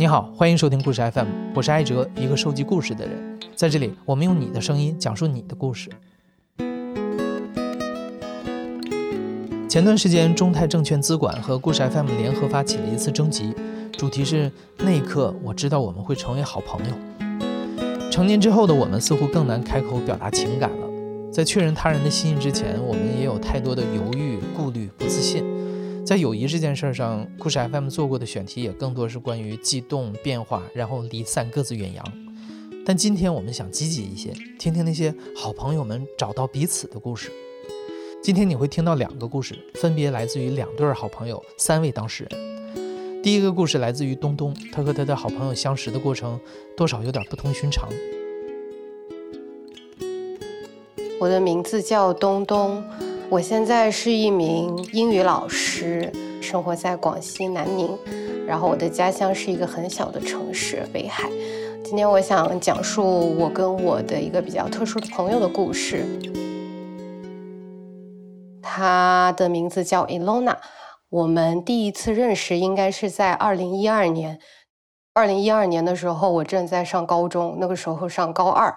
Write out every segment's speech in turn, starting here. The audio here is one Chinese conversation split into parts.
你好，欢迎收听故事 FM，我是艾哲，一个收集故事的人。在这里，我们用你的声音讲述你的故事。前段时间，中泰证券资管和故事 FM 联合发起了一次征集，主题是“那一刻，我知道我们会成为好朋友”。成年之后的我们，似乎更难开口表达情感了。在确认他人的心意之前，我们也有太多的犹豫、顾虑、不自信。在友谊这件事上，故事 FM 做过的选题也更多是关于悸动、变化，然后离散，各自远洋。但今天我们想积极一些，听听那些好朋友们找到彼此的故事。今天你会听到两个故事，分别来自于两对好朋友，三位当事人。第一个故事来自于东东，他和他的好朋友相识的过程多少有点不同寻常。我的名字叫东东。我现在是一名英语老师，生活在广西南宁，然后我的家乡是一个很小的城市北海。今天我想讲述我跟我的一个比较特殊的朋友的故事。他的名字叫 Elona，我们第一次认识应该是在二零一二年。二零一二年的时候，我正在上高中，那个时候上高二。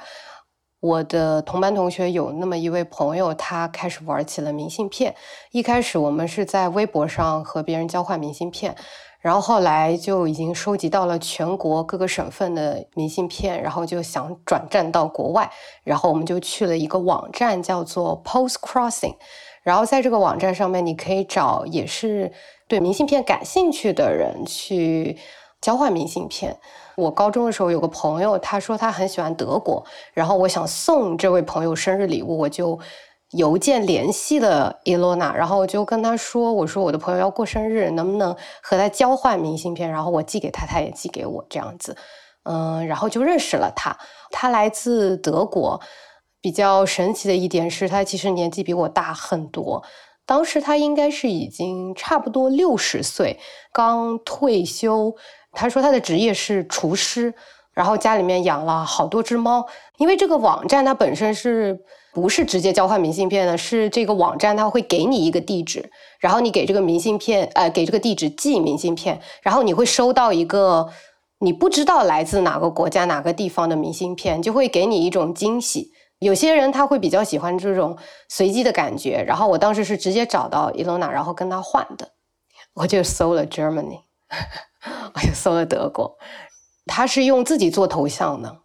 我的同班同学有那么一位朋友，他开始玩起了明信片。一开始我们是在微博上和别人交换明信片，然后后来就已经收集到了全国各个省份的明信片，然后就想转战到国外，然后我们就去了一个网站叫做 Post Crossing，然后在这个网站上面，你可以找也是对明信片感兴趣的人去交换明信片。我高中的时候有个朋友，他说他很喜欢德国，然后我想送这位朋友生日礼物，我就邮件联系了伊洛娜，然后我就跟他说，我说我的朋友要过生日，能不能和他交换明信片？然后我寄给他，他也寄给我，这样子，嗯，然后就认识了他。他来自德国，比较神奇的一点是他其实年纪比我大很多，当时他应该是已经差不多六十岁，刚退休。他说他的职业是厨师，然后家里面养了好多只猫。因为这个网站它本身是不是直接交换明信片的？是这个网站它会给你一个地址，然后你给这个明信片，呃，给这个地址寄明信片，然后你会收到一个你不知道来自哪个国家哪个地方的明信片，就会给你一种惊喜。有些人他会比较喜欢这种随机的感觉。然后我当时是直接找到伊隆娜，然后跟他换的，我就搜了 Germany。我又搜了德国，他是用自己做头像的，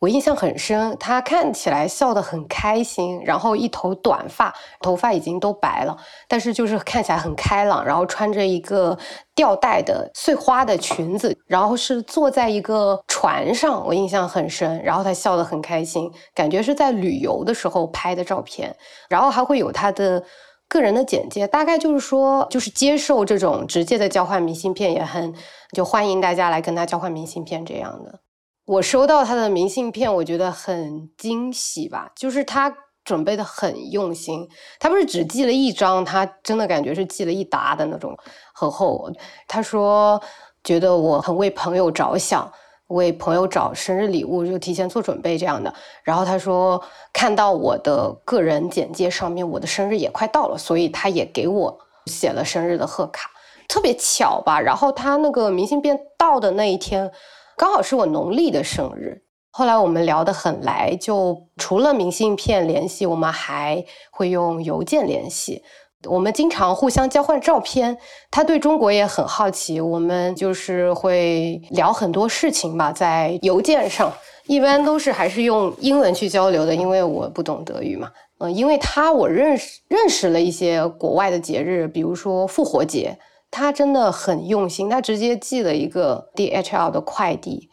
我印象很深。他看起来笑得很开心，然后一头短发，头发已经都白了，但是就是看起来很开朗。然后穿着一个吊带的碎花的裙子，然后是坐在一个船上，我印象很深。然后他笑得很开心，感觉是在旅游的时候拍的照片。然后还会有他的。个人的简介大概就是说，就是接受这种直接的交换明信片，也很就欢迎大家来跟他交换明信片这样的。我收到他的明信片，我觉得很惊喜吧，就是他准备的很用心。他不是只寄了一张，他真的感觉是寄了一沓的那种很厚。他说觉得我很为朋友着想。为朋友找生日礼物就提前做准备这样的，然后他说看到我的个人简介上面我的生日也快到了，所以他也给我写了生日的贺卡，特别巧吧。然后他那个明信片到的那一天，刚好是我农历的生日。后来我们聊得很来，就除了明信片联系，我们还会用邮件联系。我们经常互相交换照片，他对中国也很好奇，我们就是会聊很多事情吧，在邮件上，一般都是还是用英文去交流的，因为我不懂德语嘛。嗯，因为他我认识认识了一些国外的节日，比如说复活节，他真的很用心，他直接寄了一个 DHL 的快递。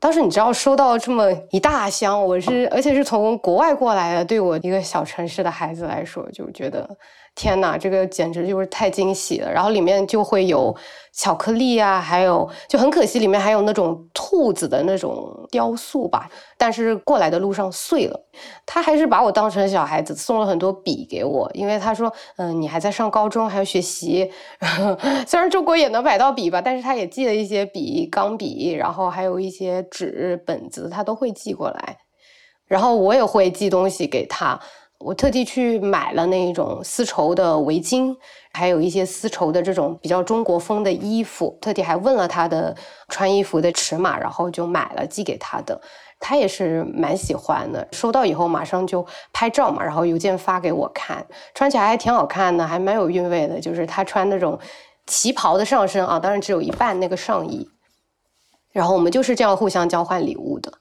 当时你知道收到这么一大箱，我是而且是从国外过来的，对我一个小城市的孩子来说，就觉得天哪，这个简直就是太惊喜了。然后里面就会有巧克力啊，还有就很可惜，里面还有那种兔子的那种雕塑吧。但是过来的路上碎了，他还是把我当成小孩子，送了很多笔给我，因为他说，嗯，你还在上高中，还要学习。虽然中国也能买到笔吧，但是他也寄了一些笔、钢笔，然后还有一些纸、本子，他都会寄过来。然后我也会寄东西给他，我特地去买了那一种丝绸的围巾，还有一些丝绸的这种比较中国风的衣服，特地还问了他的穿衣服的尺码，然后就买了寄给他的。他也是蛮喜欢的，收到以后马上就拍照嘛，然后邮件发给我看，穿起来还挺好看的，还蛮有韵味的。就是他穿那种旗袍的上身啊，当然只有一半那个上衣。然后我们就是这样互相交换礼物的。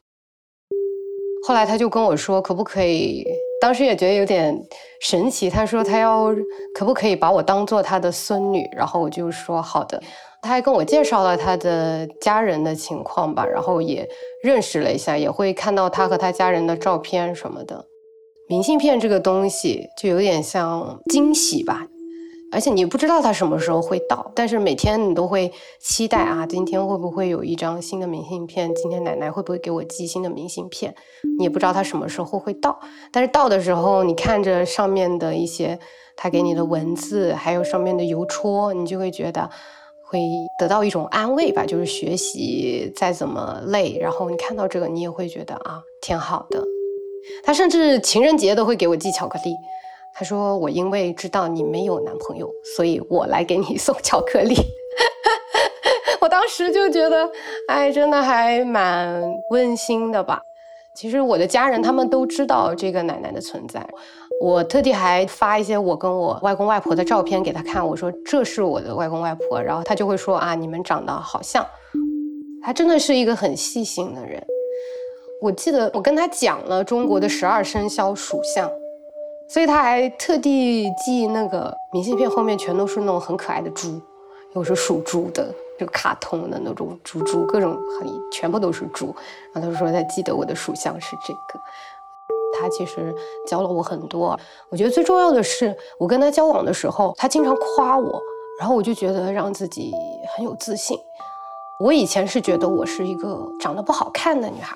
后来他就跟我说，可不可以？当时也觉得有点神奇。他说他要可不可以把我当做他的孙女？然后我就说好的。他还跟我介绍了他的家人的情况吧，然后也认识了一下，也会看到他和他家人的照片什么的。明信片这个东西就有点像惊喜吧。而且你不知道它什么时候会到，但是每天你都会期待啊，今天会不会有一张新的明信片？今天奶奶会不会给我寄新的明信片？你也不知道它什么时候会到，但是到的时候，你看着上面的一些他给你的文字，还有上面的邮戳，你就会觉得会得到一种安慰吧。就是学习再怎么累，然后你看到这个，你也会觉得啊，挺好的。他甚至情人节都会给我寄巧克力。他说：“我因为知道你没有男朋友，所以我来给你 送巧克力。”我当时就觉得，哎，真的还蛮温馨的吧。其实我的家人他们都知道这个奶奶的存在，我特地还发一些我跟我外公外婆的照片给他看，我说这是我的外公外婆，然后他就会说啊，你们长得好像。他真的是一个很细心的人。我记得我跟他讲了中国的十二生肖属相。所以他还特地寄那个明信片，后面全都是那种很可爱的猪，又是属猪的，就卡通的那种猪猪，各种很全部都是猪。然后他说他记得我的属相是这个。他其实教了我很多，我觉得最重要的是我跟他交往的时候，他经常夸我，然后我就觉得让自己很有自信。我以前是觉得我是一个长得不好看的女孩。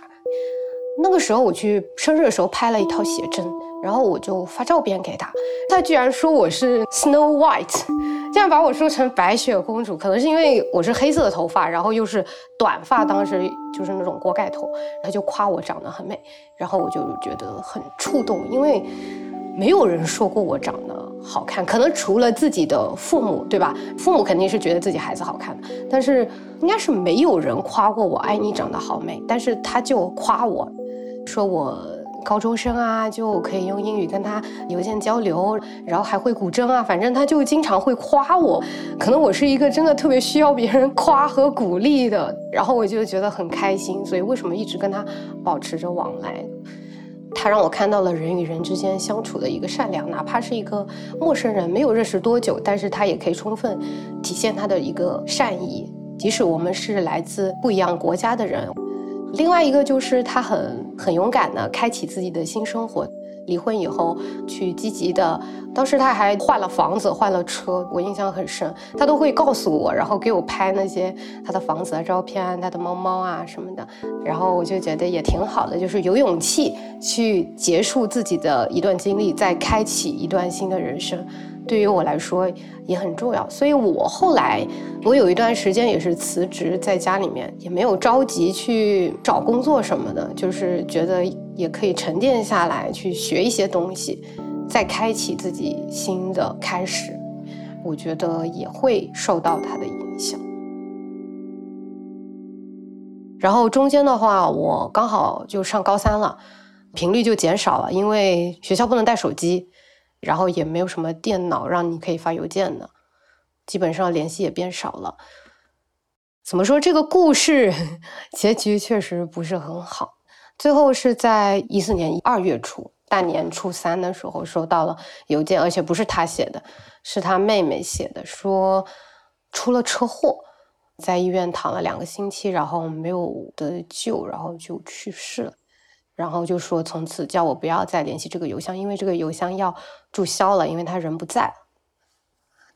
那个时候我去生日的时候拍了一套写真，然后我就发照片给他，他居然说我是 Snow White，竟然把我说成白雪公主。可能是因为我是黑色的头发，然后又是短发，当时就是那种锅盖头，他就夸我长得很美，然后我就觉得很触动，因为没有人说过我长得好看，可能除了自己的父母，对吧？父母肯定是觉得自己孩子好看，但是应该是没有人夸过我，哎，你长得好美，但是他就夸我。说我高中生啊，就可以用英语跟他邮件交流，然后还会古筝啊，反正他就经常会夸我。可能我是一个真的特别需要别人夸和鼓励的，然后我就觉得很开心。所以为什么一直跟他保持着往来？他让我看到了人与人之间相处的一个善良，哪怕是一个陌生人，没有认识多久，但是他也可以充分体现他的一个善意，即使我们是来自不一样国家的人。另外一个就是他很很勇敢的开启自己的新生活，离婚以后去积极的，当时他还换了房子换了车，我印象很深，他都会告诉我，然后给我拍那些他的房子的照片，他的猫猫啊什么的，然后我就觉得也挺好的，就是有勇气去结束自己的一段经历，再开启一段新的人生。对于我来说也很重要，所以我后来我有一段时间也是辞职在家里面，也没有着急去找工作什么的，就是觉得也可以沉淀下来去学一些东西，再开启自己新的开始。我觉得也会受到他的影响。然后中间的话，我刚好就上高三了，频率就减少了，因为学校不能带手机。然后也没有什么电脑让你可以发邮件的，基本上联系也变少了。怎么说这个故事 结局确实不是很好。最后是在一四年二月初大年初三的时候收到了邮件，而且不是他写的，是他妹妹写的，说出了车祸，在医院躺了两个星期，然后没有得救，然后就去世了。然后就说从此叫我不要再联系这个邮箱，因为这个邮箱要注销了，因为他人不在。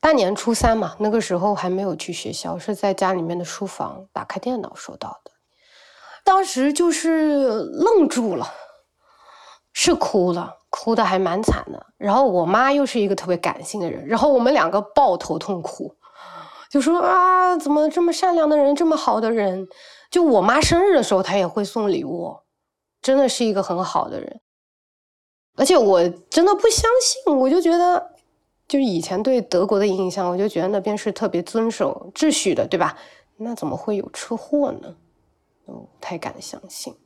大年初三嘛，那个时候还没有去学校，是在家里面的书房打开电脑收到的。当时就是愣住了，是哭了，哭的还蛮惨的。然后我妈又是一个特别感性的人，然后我们两个抱头痛哭，就说啊，怎么这么善良的人，这么好的人？就我妈生日的时候，她也会送礼物。真的是一个很好的人。而且我真的不相信，我就觉得，就以前对德国的印象，我就觉得那边是特别遵守秩序的，对吧？那怎么会有车祸呢？我不太敢相信。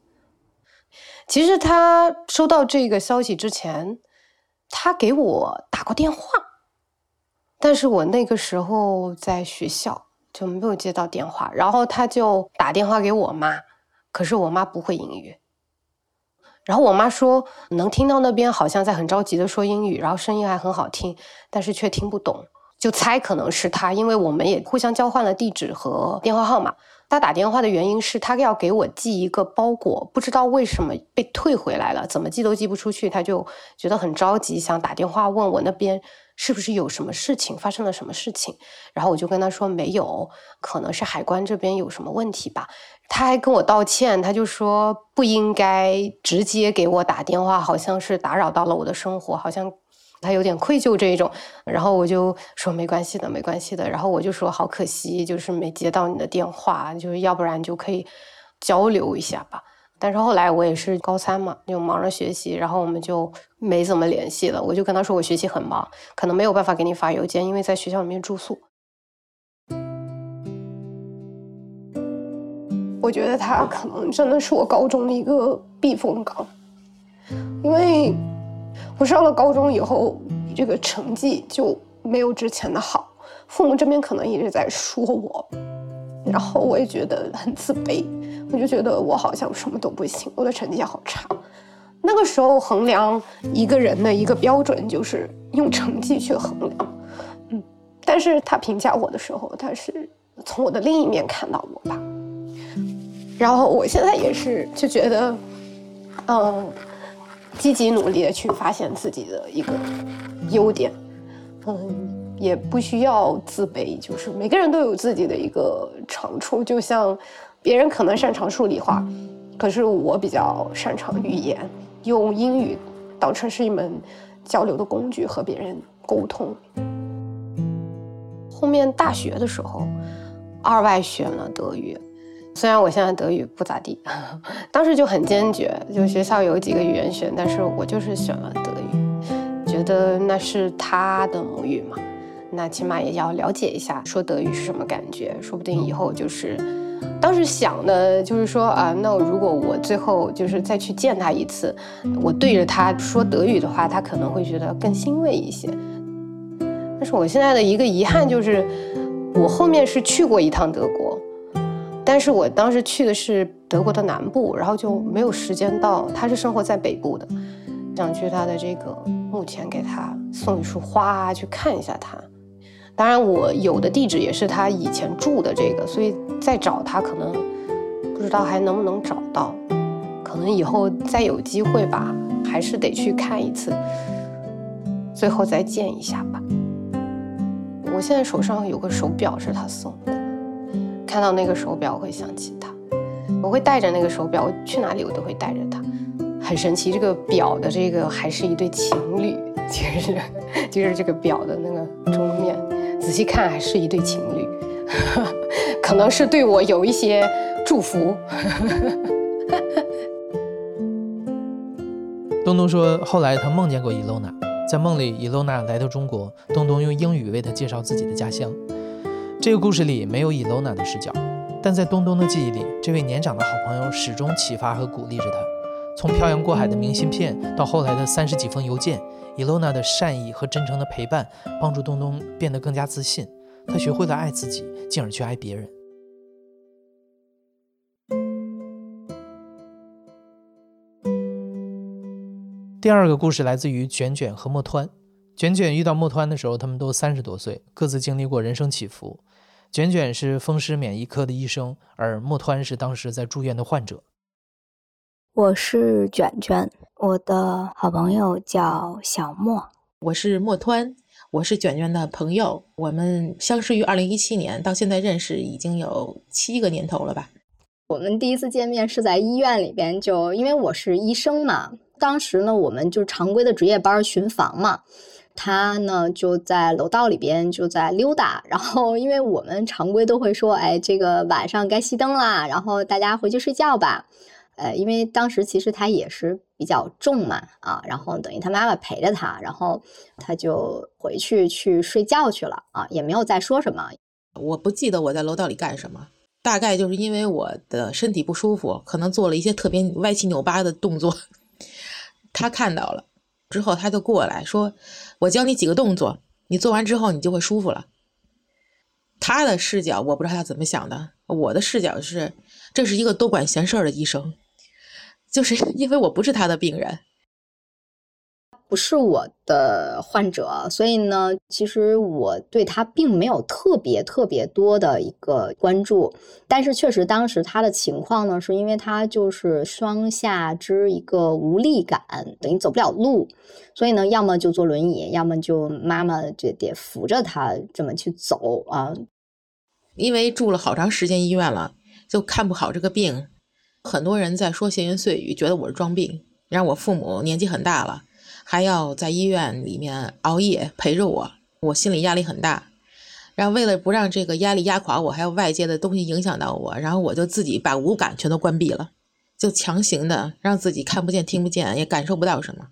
其实他收到这个消息之前，他给我打过电话，但是我那个时候在学校就没有接到电话，然后他就打电话给我妈，可是我妈不会英语。然后我妈说能听到那边好像在很着急的说英语，然后声音还很好听，但是却听不懂，就猜可能是他，因为我们也互相交换了地址和电话号码。他打电话的原因是他要给我寄一个包裹，不知道为什么被退回来了，怎么寄都寄不出去，他就觉得很着急，想打电话问我那边是不是有什么事情，发生了什么事情。然后我就跟他说没有，可能是海关这边有什么问题吧。他还跟我道歉，他就说不应该直接给我打电话，好像是打扰到了我的生活，好像他有点愧疚这一种。然后我就说没关系的，没关系的。然后我就说好可惜，就是没接到你的电话，就是要不然就可以交流一下吧。但是后来我也是高三嘛，就忙着学习，然后我们就没怎么联系了。我就跟他说我学习很忙，可能没有办法给你发邮件，因为在学校里面住宿。我觉得他可能真的是我高中的一个避风港，因为我上了高中以后，这个成绩就没有之前的好，父母这边可能一直在说我，然后我也觉得很自卑，我就觉得我好像什么都不行，我的成绩也好差。那个时候衡量一个人的一个标准就是用成绩去衡量，嗯，但是他评价我的时候，他是从我的另一面看到我吧。然后我现在也是就觉得，嗯，积极努力的去发现自己的一个优点，嗯，也不需要自卑，就是每个人都有自己的一个长处，就像别人可能擅长数理化，可是我比较擅长语言，用英语当成是一门交流的工具和别人沟通。后面大学的时候，二外选了德语。虽然我现在德语不咋地，当时就很坚决，就学校有几个语言选，但是我就是选了德语，觉得那是他的母语嘛，那起码也要了解一下说德语是什么感觉，说不定以后就是，当时想的就是说啊，那如果我最后就是再去见他一次，我对着他说德语的话，他可能会觉得更欣慰一些。但是我现在的一个遗憾就是，我后面是去过一趟德国。但是我当时去的是德国的南部，然后就没有时间到。他是生活在北部的，想去他的这个墓前给他送一束花，去看一下他。当然，我有的地址也是他以前住的这个，所以再找他可能不知道还能不能找到。可能以后再有机会吧，还是得去看一次，最后再见一下吧。我现在手上有个手表是他送的。看到那个手表，我会想起他。我会带着那个手表，我去哪里我都会带着它。很神奇，这个表的这个还是一对情侣，其实就是这个表的那个钟面，仔细看还是一对情侣，可能是对我有一些祝福。东东说，后来他梦见过伊露娜，在梦里伊露娜来到中国，东东用英语为他介绍自己的家乡。这个故事里没有伊露娜的视角，但在东东的记忆里，这位年长的好朋友始终启发和鼓励着他。从漂洋过海的明信片到后来的三十几封邮件，伊露娜的善意和真诚的陪伴帮助东东变得更加自信。他学会了爱自己，进而去爱别人。第二个故事来自于卷卷和墨湍。卷卷遇到墨湍的时候，他们都三十多岁，各自经历过人生起伏。卷卷是风湿免疫科的医生，而莫湍是当时在住院的患者。我是卷卷，我的好朋友叫小莫。我是莫湍，我是卷卷的朋友。我们相识于二零一七年，到现在认识已经有七个年头了吧？我们第一次见面是在医院里边，就因为我是医生嘛，当时呢，我们就常规的值夜班巡房嘛。他呢就在楼道里边就在溜达，然后因为我们常规都会说，哎，这个晚上该熄灯啦，然后大家回去睡觉吧。呃，因为当时其实他也是比较重嘛，啊，然后等于他妈妈陪着他，然后他就回去去睡觉去了，啊，也没有再说什么。我不记得我在楼道里干什么，大概就是因为我的身体不舒服，可能做了一些特别歪七扭八的动作，他看到了之后，他就过来说：“我教你几个动作，你做完之后你就会舒服了。”他的视角我不知道他怎么想的，我的视角是这是一个多管闲事儿的医生。就是因为我不是他的病人，不是我的患者，所以呢，其实我对他并没有特别特别多的一个关注。但是确实，当时他的情况呢，是因为他就是双下肢一个无力感，等于走不了路，所以呢，要么就坐轮椅，要么就妈妈就得扶着他这么去走啊。因为住了好长时间医院了，就看不好这个病。很多人在说闲言碎语，觉得我是装病。让我父母年纪很大了，还要在医院里面熬夜陪着我，我心里压力很大。然后为了不让这个压力压垮我，还有外界的东西影响到我，然后我就自己把五感全都关闭了，就强行的让自己看不见、听不见，也感受不到什么。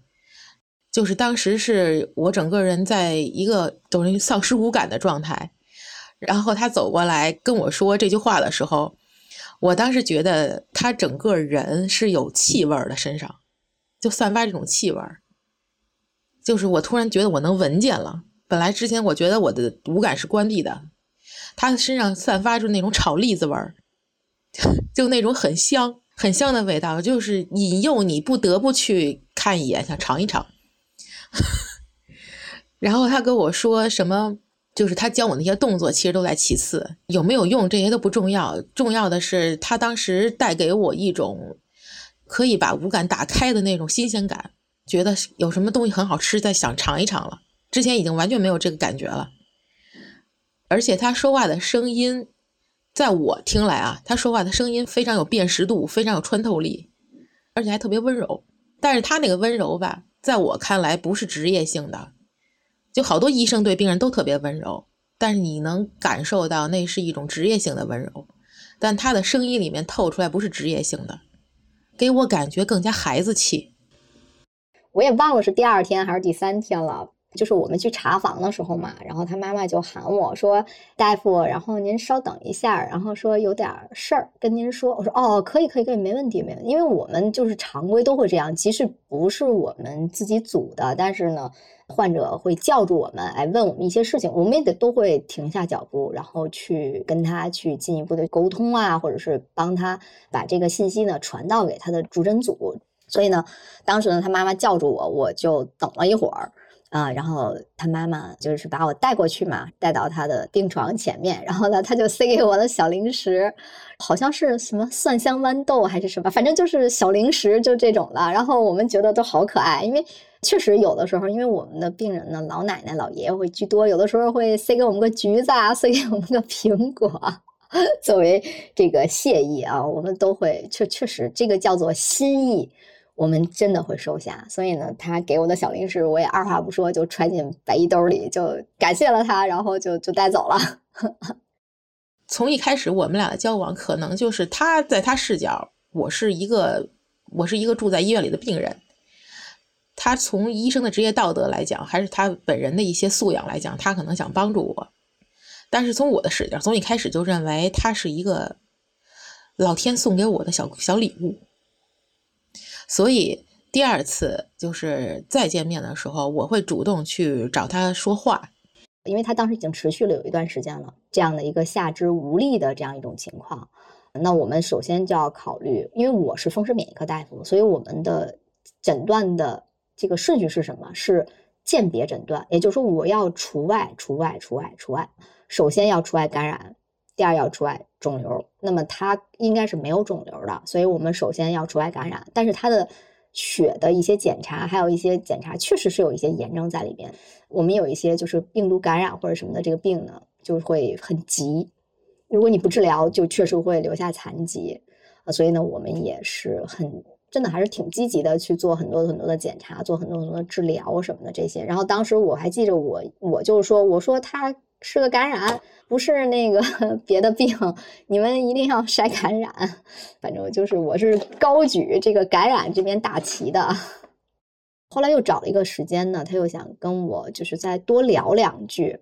就是当时是我整个人在一个等于丧失五感的状态。然后他走过来跟我说这句话的时候。我当时觉得他整个人是有气味的，身上就散发这种气味就是我突然觉得我能闻见了。本来之前我觉得我的五感是关闭的，他身上散发出那种炒栗子味儿，就那种很香很香的味道，就是引诱你不得不去看一眼，想尝一尝。然后他跟我说什么？就是他教我那些动作，其实都在其次，有没有用这些都不重要，重要的是他当时带给我一种可以把五感打开的那种新鲜感，觉得有什么东西很好吃，再想尝一尝了。之前已经完全没有这个感觉了。而且他说话的声音，在我听来啊，他说话的声音非常有辨识度，非常有穿透力，而且还特别温柔。但是他那个温柔吧，在我看来不是职业性的。就好多医生对病人都特别温柔，但是你能感受到那是一种职业性的温柔，但他的声音里面透出来不是职业性的，给我感觉更加孩子气。我也忘了是第二天还是第三天了。就是我们去查房的时候嘛，然后他妈妈就喊我说：“大夫，然后您稍等一下，然后说有点事儿跟您说。”我说：“哦，可以，可以，可以，没问题，没问题。因为我们就是常规都会这样，即使不是我们自己组的，但是呢，患者会叫住我们来问我们一些事情，我们也得都会停下脚步，然后去跟他去进一步的沟通啊，或者是帮他把这个信息呢传到给他的主诊组。所以呢，当时呢，他妈妈叫住我，我就等了一会儿。啊，然后他妈妈就是把我带过去嘛，带到他的病床前面，然后呢，他就塞给我的小零食，好像是什么蒜香豌豆还是什么，反正就是小零食，就这种的。然后我们觉得都好可爱，因为确实有的时候，因为我们的病人呢，老奶奶、老爷爷会居多，有的时候会塞给我们个橘子啊，塞给我们个苹果，作为这个谢意啊，我们都会确确实这个叫做心意。我们真的会收下，所以呢，他给我的小零食，我也二话不说就揣进白衣兜里，就感谢了他，然后就就带走了。从一开始我们俩的交往，可能就是他在他视角，我是一个我是一个住在医院里的病人。他从医生的职业道德来讲，还是他本人的一些素养来讲，他可能想帮助我。但是从我的视角，从一开始就认为他是一个老天送给我的小小礼物。所以第二次就是再见面的时候，我会主动去找他说话，因为他当时已经持续了有一段时间了，这样的一个下肢无力的这样一种情况。那我们首先就要考虑，因为我是风湿免疫科大夫，所以我们的诊断的这个顺序是什么？是鉴别诊断，也就是说我要除外、除外、除外、除外。首先要除外感染。第二要除外肿瘤，那么他应该是没有肿瘤的，所以我们首先要除外感染。但是他的血的一些检查，还有一些检查，确实是有一些炎症在里边。我们有一些就是病毒感染或者什么的这个病呢，就会很急。如果你不治疗，就确实会留下残疾。啊，所以呢，我们也是很真的还是挺积极的去做很多很多的检查，做很多很多的治疗什么的这些。然后当时我还记着我，我就是说，我说他是个感染，不是那个 别的病，你们一定要筛感染。反正就是我是高举这个感染这边大旗的。后来又找了一个时间呢，他又想跟我就是再多聊两句。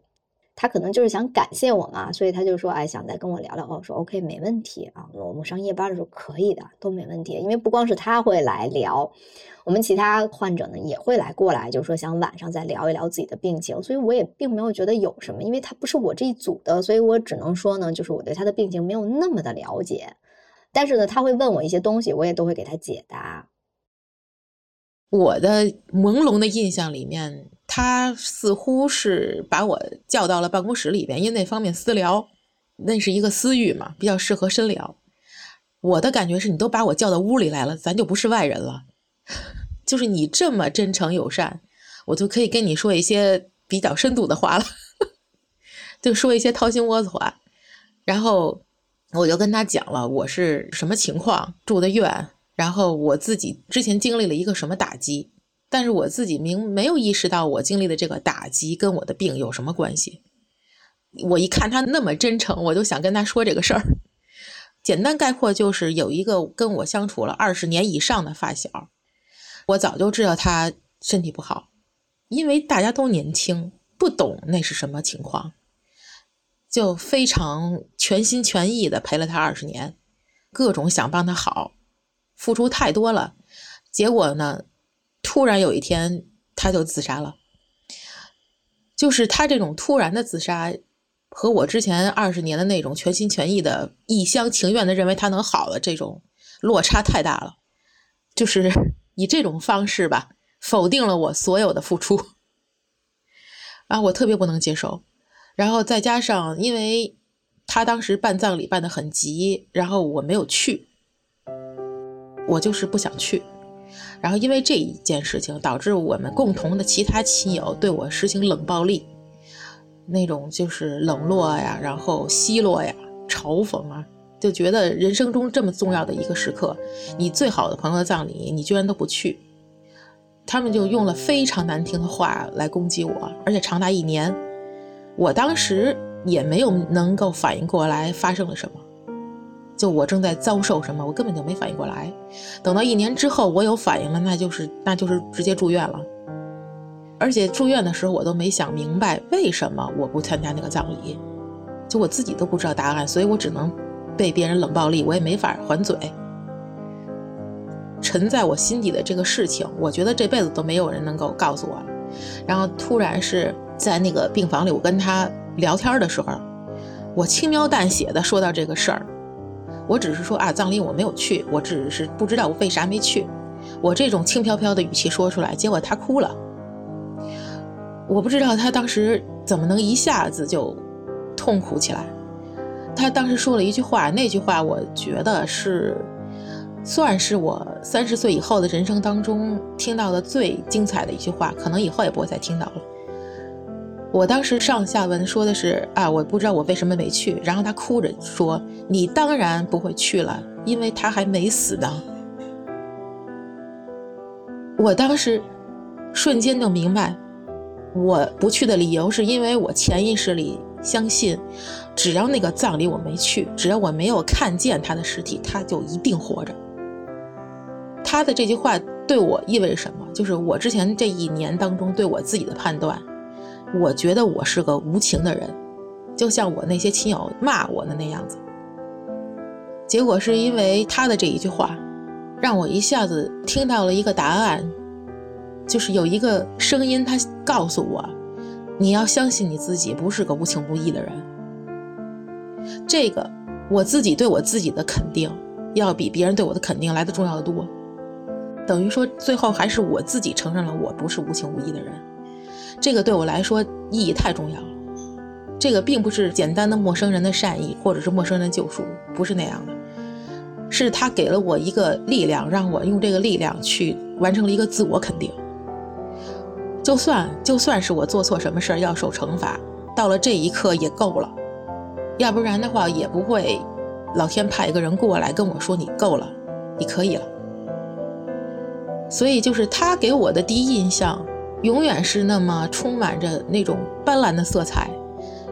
他可能就是想感谢我嘛，所以他就说，哎，想再跟我聊聊。我说 OK，没问题啊，我们上夜班的时候可以的，都没问题。因为不光是他会来聊，我们其他患者呢也会来过来，就是说想晚上再聊一聊自己的病情。所以我也并没有觉得有什么，因为他不是我这一组的，所以我只能说呢，就是我对他的病情没有那么的了解。但是呢，他会问我一些东西，我也都会给他解答。我的朦胧的印象里面。他似乎是把我叫到了办公室里边，因为那方面私聊，那是一个私域嘛，比较适合深聊。我的感觉是你都把我叫到屋里来了，咱就不是外人了。就是你这么真诚友善，我就可以跟你说一些比较深度的话了，就说一些掏心窝子话。然后我就跟他讲了我是什么情况，住的院，然后我自己之前经历了一个什么打击。但是我自己明没有意识到，我经历的这个打击跟我的病有什么关系。我一看他那么真诚，我就想跟他说这个事儿。简单概括就是，有一个跟我相处了二十年以上的发小，我早就知道他身体不好，因为大家都年轻，不懂那是什么情况，就非常全心全意的陪了他二十年，各种想帮他好，付出太多了，结果呢？突然有一天，他就自杀了。就是他这种突然的自杀，和我之前二十年的那种全心全意的一厢情愿的认为他能好的这种落差太大了。就是以这种方式吧，否定了我所有的付出。啊，我特别不能接受。然后再加上，因为他当时办葬礼办得很急，然后我没有去，我就是不想去。然后因为这一件事情，导致我们共同的其他亲友对我实行冷暴力，那种就是冷落呀，然后奚落呀，嘲讽啊，就觉得人生中这么重要的一个时刻，你最好的朋友的葬礼，你居然都不去，他们就用了非常难听的话来攻击我，而且长达一年，我当时也没有能够反应过来发生了什么。就我正在遭受什么，我根本就没反应过来。等到一年之后，我有反应了，那就是那就是直接住院了。而且住院的时候，我都没想明白为什么我不参加那个葬礼，就我自己都不知道答案，所以我只能被别人冷暴力，我也没法还嘴。沉在我心底的这个事情，我觉得这辈子都没有人能够告诉我。然后突然是在那个病房里，我跟他聊天的时候，我轻描淡写的说到这个事儿。我只是说啊，葬礼我没有去，我只是不知道我为啥没去。我这种轻飘飘的语气说出来，结果他哭了。我不知道他当时怎么能一下子就痛苦起来。他当时说了一句话，那句话我觉得是算是我三十岁以后的人生当中听到的最精彩的一句话，可能以后也不会再听到了。我当时上下文说的是啊，我不知道我为什么没去。然后他哭着说：“你当然不会去了，因为他还没死呢。”我当时瞬间就明白，我不去的理由是因为我潜意识里相信，只要那个葬礼我没去，只要我没有看见他的尸体，他就一定活着。他的这句话对我意味着什么？就是我之前这一年当中对我自己的判断。我觉得我是个无情的人，就像我那些亲友骂我的那样子。结果是因为他的这一句话，让我一下子听到了一个答案，就是有一个声音，他告诉我：你要相信你自己，不是个无情无义的人。这个我自己对我自己的肯定，要比别人对我的肯定来的重要的多。等于说，最后还是我自己承认了我不是无情无义的人。这个对我来说意义太重要了。这个并不是简单的陌生人的善意，或者是陌生人救赎，不是那样的。是他给了我一个力量，让我用这个力量去完成了一个自我肯定。就算就算是我做错什么事儿要受惩罚，到了这一刻也够了。要不然的话，也不会老天派一个人过来跟我说：“你够了，你可以了。”所以就是他给我的第一印象。永远是那么充满着那种斑斓的色彩，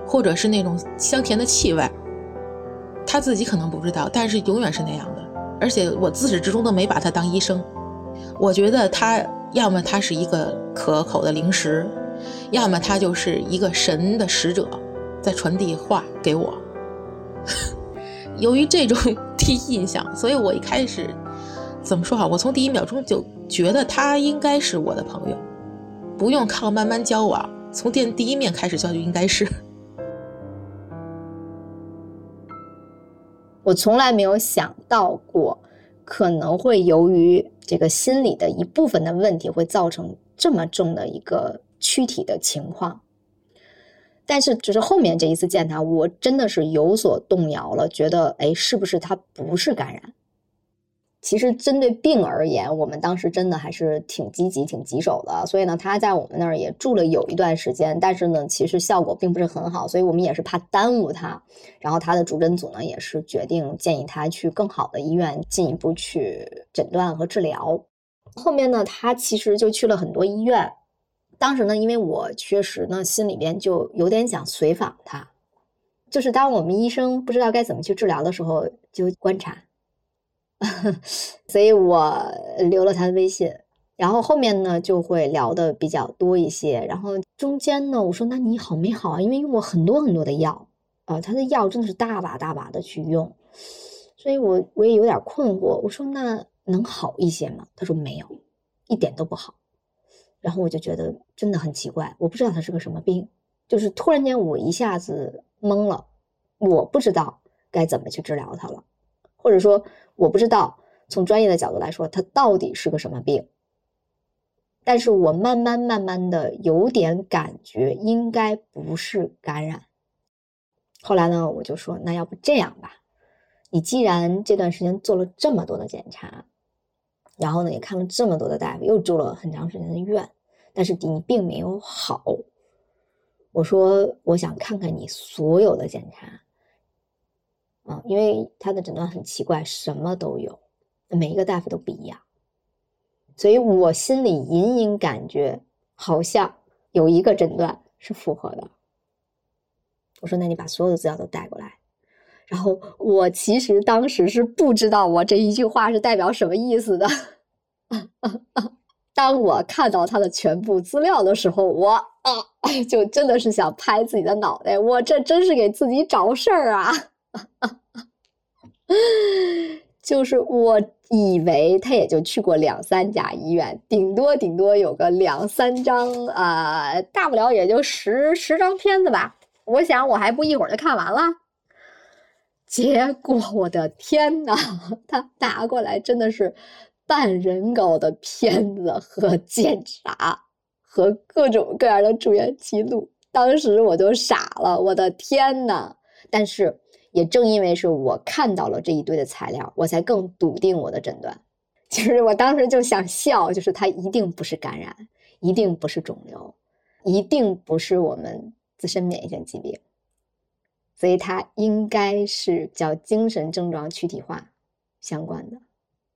或者是那种香甜的气味，他自己可能不知道，但是永远是那样的。而且我自始至终都没把他当医生，我觉得他要么他是一个可口的零食，要么他就是一个神的使者，在传递话给我。由于这种第一印象，所以我一开始怎么说好？我从第一秒钟就觉得他应该是我的朋友，不用靠慢慢交往，从见第一面开始交就应该是。我从来没有想到过，可能会由于这个心理的一部分的问题，会造成这么重的一个躯体的情况。但是，只是后面这一次见他，我真的是有所动摇了，觉得，哎，是不是他不是感染？其实针对病而言，我们当时真的还是挺积极、挺棘手的。所以呢，他在我们那儿也住了有一段时间，但是呢，其实效果并不是很好。所以我们也是怕耽误他，然后他的主诊组呢也是决定建议他去更好的医院进一步去诊断和治疗。后面呢，他其实就去了很多医院。当时呢，因为我确实呢心里边就有点想随访他，就是当我们医生不知道该怎么去治疗的时候，就观察。所以我留了他的微信，然后后面呢就会聊的比较多一些。然后中间呢，我说那你好没好啊？因为用过很多很多的药啊，他的药真的是大把大把的去用，所以我我也有点困惑。我说那能好一些吗？他说没有，一点都不好。然后我就觉得真的很奇怪，我不知道他是个什么病，就是突然间我一下子懵了，我不知道该怎么去治疗他了。或者说，我不知道从专业的角度来说，它到底是个什么病。但是我慢慢慢慢的有点感觉，应该不是感染。后来呢，我就说，那要不这样吧，你既然这段时间做了这么多的检查，然后呢也看了这么多的大夫，又住了很长时间的院，但是你并没有好。我说，我想看看你所有的检查。啊，因为他的诊断很奇怪，什么都有，每一个大夫都不一样，所以我心里隐隐感觉好像有一个诊断是符合的。我说：“那你把所有的资料都带过来。”然后我其实当时是不知道我这一句话是代表什么意思的。当我看到他的全部资料的时候，我啊，就真的是想拍自己的脑袋，我这真是给自己找事儿啊！哈 哈就是我以为他也就去过两三家医院，顶多顶多有个两三张，啊，大不了也就十十张片子吧。我想我还不一会儿就看完了。结果我的天呐，他拿过来真的是半人高的片子和检查和各种各样的住院记录，当时我就傻了，我的天呐！但是。也正因为是我看到了这一堆的材料，我才更笃定我的诊断。其 实我当时就想笑，就是它一定不是感染，一定不是肿瘤，一定不是我们自身免疫性疾病，所以它应该是叫精神症状躯体化相关的。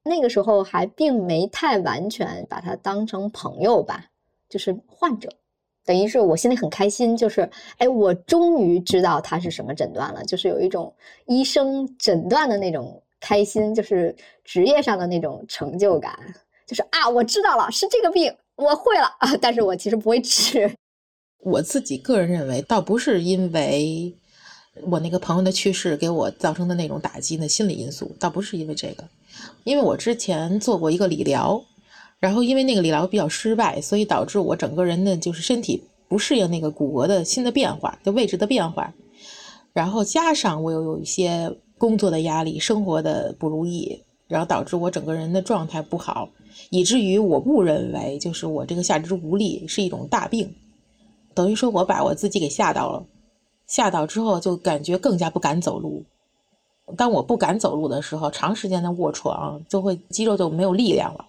那个时候还并没太完全把它当成朋友吧，就是患者。等于是我心里很开心，就是哎，我终于知道他是什么诊断了，就是有一种医生诊断的那种开心，就是职业上的那种成就感，就是啊，我知道了，是这个病，我会了啊，但是我其实不会治。我自己个人认为，倒不是因为我那个朋友的去世给我造成的那种打击的心理因素，倒不是因为这个，因为我之前做过一个理疗。然后因为那个理疗比较失败，所以导致我整个人的就是身体不适应那个骨骼的新的变化，就位置的变化。然后加上我又有一些工作的压力、生活的不如意，然后导致我整个人的状态不好，以至于我误认为就是我这个下肢无力是一种大病，等于说我把我自己给吓到了。吓到之后就感觉更加不敢走路。当我不敢走路的时候，长时间的卧床就会肌肉就没有力量了。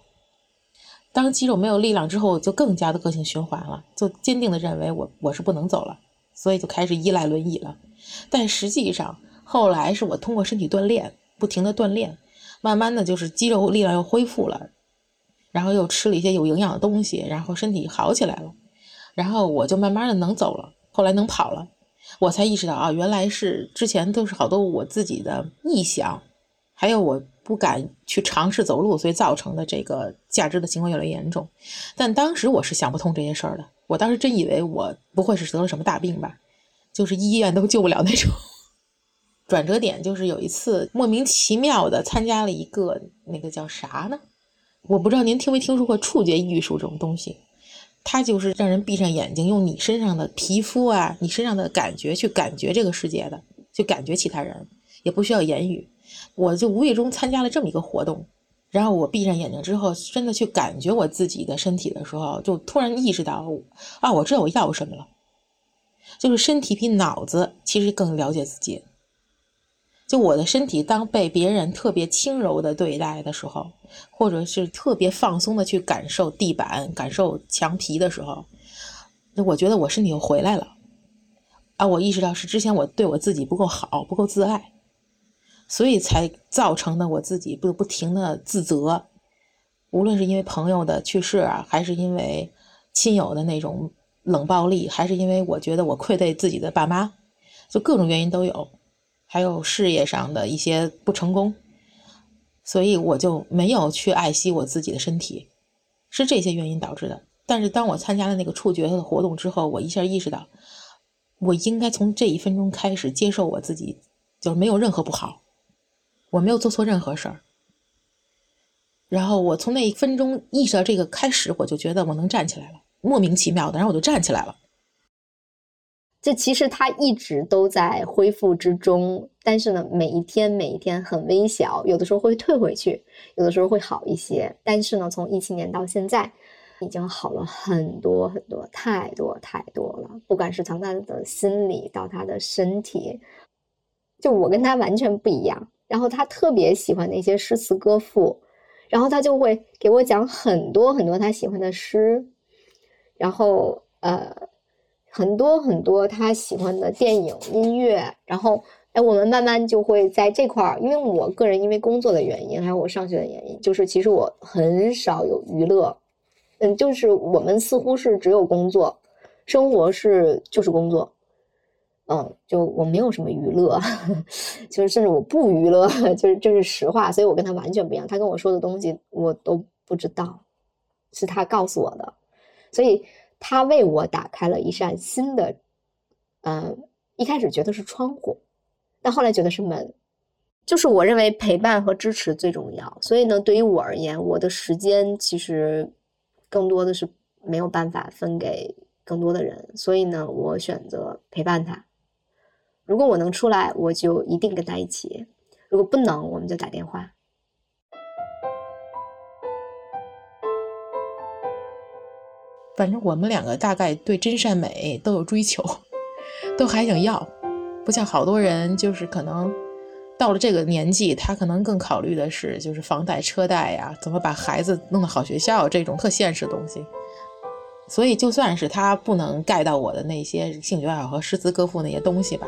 当肌肉没有力量之后，就更加的恶性循环了，就坚定的认为我我是不能走了，所以就开始依赖轮椅了。但实际上后来是我通过身体锻炼，不停的锻炼，慢慢的就是肌肉力量又恢复了，然后又吃了一些有营养的东西，然后身体好起来了，然后我就慢慢的能走了，后来能跑了。我才意识到啊，原来是之前都是好多我自己的臆想，还有我不敢去尝试走路，所以造成的这个价值的情况越来越严重。但当时我是想不通这些事儿的，我当时真以为我不会是得了什么大病吧，就是医院都救不了那种。转折点就是有一次莫名其妙的参加了一个那个叫啥呢？我不知道您听没听说过触觉艺术这种东西，它就是让人闭上眼睛，用你身上的皮肤啊，你身上的感觉去感觉这个世界的，去感觉其他人，也不需要言语。我就无意中参加了这么一个活动，然后我闭上眼睛之后，真的去感觉我自己的身体的时候，就突然意识到啊，我知道我要什么了，就是身体比脑子其实更了解自己。就我的身体，当被别人特别轻柔的对待的时候，或者是特别放松的去感受地板、感受墙皮的时候，那我觉得我身体又回来了。啊，我意识到是之前我对我自己不够好，不够自爱，所以才造成的我自己不不停的自责。无论是因为朋友的去世啊，还是因为亲友的那种冷暴力，还是因为我觉得我愧对自己的爸妈，就各种原因都有。还有事业上的一些不成功，所以我就没有去爱惜我自己的身体，是这些原因导致的。但是当我参加了那个触觉的活动之后，我一下意识到，我应该从这一分钟开始接受我自己，就是没有任何不好，我没有做错任何事儿。然后我从那一分钟意识到这个开始，我就觉得我能站起来了，莫名其妙的，然后我就站起来了。这其实他一直都在恢复之中，但是呢，每一天每一天很微小，有的时候会退回去，有的时候会好一些。但是呢，从一七年到现在，已经好了很多很多，太多太多了。不管是从他的心理到他的身体，就我跟他完全不一样。然后他特别喜欢那些诗词歌赋，然后他就会给我讲很多很多他喜欢的诗，然后呃。很多很多他喜欢的电影、音乐，然后哎，我们慢慢就会在这块儿，因为我个人因为工作的原因，还有我上学的原因，就是其实我很少有娱乐，嗯，就是我们似乎是只有工作，生活是就是工作，嗯，就我没有什么娱乐，就是甚至我不娱乐，就是这是实话，所以我跟他完全不一样，他跟我说的东西我都不知道，是他告诉我的，所以。他为我打开了一扇新的，嗯，一开始觉得是窗户，但后来觉得是门。就是我认为陪伴和支持最重要，所以呢，对于我而言，我的时间其实更多的是没有办法分给更多的人，所以呢，我选择陪伴他。如果我能出来，我就一定跟他一起；如果不能，我们就打电话。反正我们两个大概对真善美都有追求，都还想要，不像好多人，就是可能到了这个年纪，他可能更考虑的是就是房贷车贷呀，怎么把孩子弄到好学校这种特现实的东西。所以就算是他不能盖到我的那些兴趣爱好和诗词歌赋那些东西吧，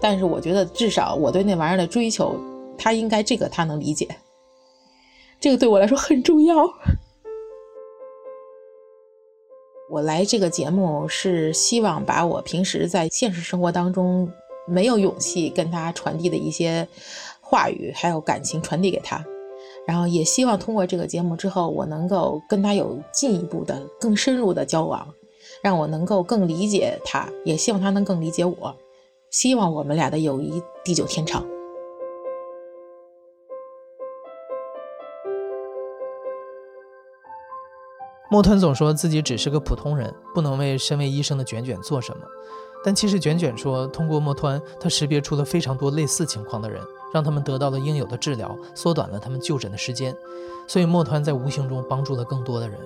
但是我觉得至少我对那玩意儿的追求，他应该这个他能理解，这个对我来说很重要。我来这个节目是希望把我平时在现实生活当中没有勇气跟他传递的一些话语还有感情传递给他，然后也希望通过这个节目之后，我能够跟他有进一步的、更深入的交往，让我能够更理解他，也希望他能更理解我，希望我们俩的友谊地久天长。莫团总说自己只是个普通人，不能为身为医生的卷卷做什么。但其实卷卷说，通过莫团，他识别出了非常多类似情况的人，让他们得到了应有的治疗，缩短了他们就诊的时间。所以莫团在无形中帮助了更多的人。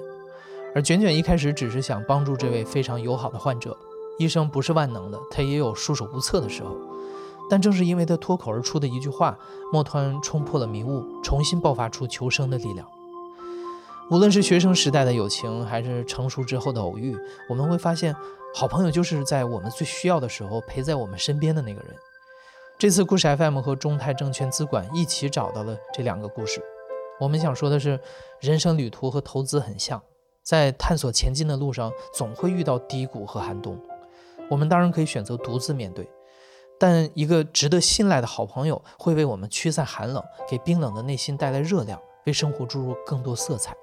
而卷卷一开始只是想帮助这位非常友好的患者。医生不是万能的，他也有束手无策的时候。但正是因为他脱口而出的一句话，莫团冲破了迷雾，重新爆发出求生的力量。无论是学生时代的友情，还是成熟之后的偶遇，我们会发现，好朋友就是在我们最需要的时候陪在我们身边的那个人。这次故事 FM 和中泰证券资管一起找到了这两个故事。我们想说的是，人生旅途和投资很像，在探索前进的路上，总会遇到低谷和寒冬。我们当然可以选择独自面对，但一个值得信赖的好朋友会为我们驱散寒冷，给冰冷的内心带来热量，为生活注入更多色彩。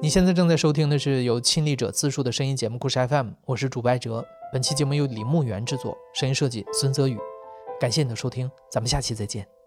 你现在正在收听的是由亲历者自述的声音节目《故事 FM》，我是主白哲。本期节目由李木源制作，声音设计孙泽宇。感谢你的收听，咱们下期再见。